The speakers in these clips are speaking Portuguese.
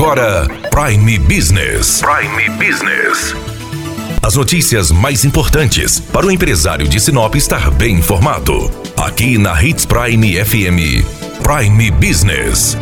agora Prime Business. Prime Business. As notícias mais importantes para o empresário de Sinop estar bem informado. Aqui na Hits Prime FM. Prime Business.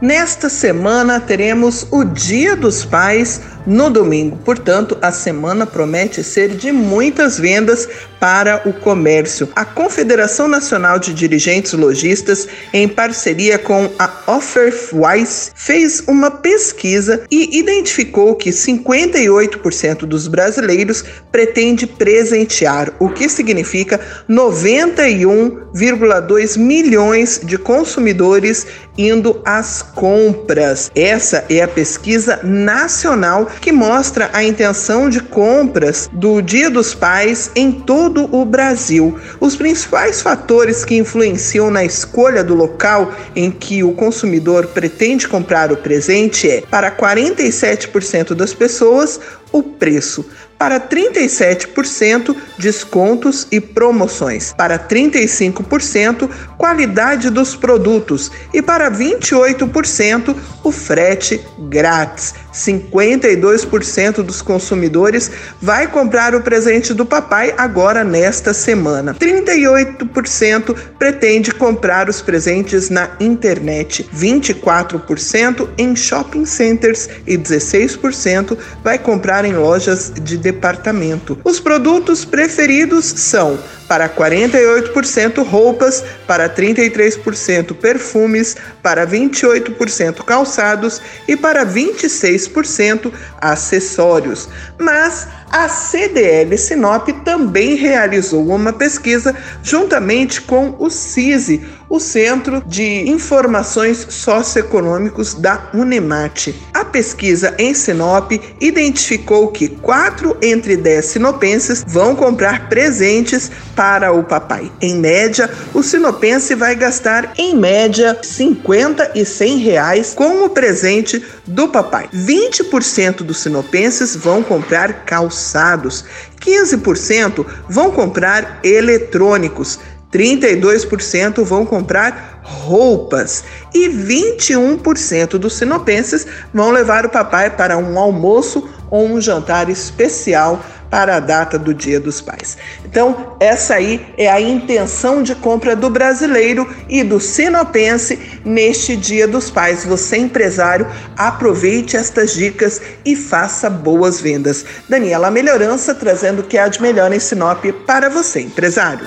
Nesta semana teremos o Dia dos Pais no domingo. Portanto, a semana promete ser de muitas vendas para o comércio. A Confederação Nacional de Dirigentes Logistas, em parceria com a Offerwise, fez uma pesquisa e identificou que 58% dos brasileiros pretende presentear, o que significa 91,2 milhões de consumidores indo às compras. Essa é a pesquisa nacional que mostra a intenção de compras do Dia dos Pais em todo o Brasil. Os principais fatores que influenciam na escolha do local em que o consumidor pretende comprar o presente é, para 47% das pessoas, o preço. Para 37%, descontos e promoções. Para 35%, qualidade dos produtos. E para 28%, o frete grátis. 52% dos consumidores vai comprar o presente do papai agora nesta semana. 38% pretende comprar os presentes na internet. 24% em shopping centers e 16% vai comprar em lojas de departamento. Os produtos preferidos são para 48% roupas, para 33% perfumes, para 28% calçados e para 26% acessórios. Mas a CDL Sinop também realizou uma pesquisa juntamente com o CISI, o Centro de Informações Socioeconômicos da Unemate. Pesquisa em Sinop identificou que 4 entre 10 sinopenses vão comprar presentes para o papai. Em média, o sinopense vai gastar em média 50 e 100 reais com o presente do papai. 20% dos sinopenses vão comprar calçados, 15% vão comprar eletrônicos, 32% vão comprar roupas e 21% dos sinopenses vão levar o papai para um almoço ou um jantar especial para a data do Dia dos Pais. Então, essa aí é a intenção de compra do brasileiro e do sinopense neste Dia dos Pais. Você, empresário, aproveite estas dicas e faça boas vendas. Daniela Melhorança trazendo o que há de melhor em Sinop para você, empresário.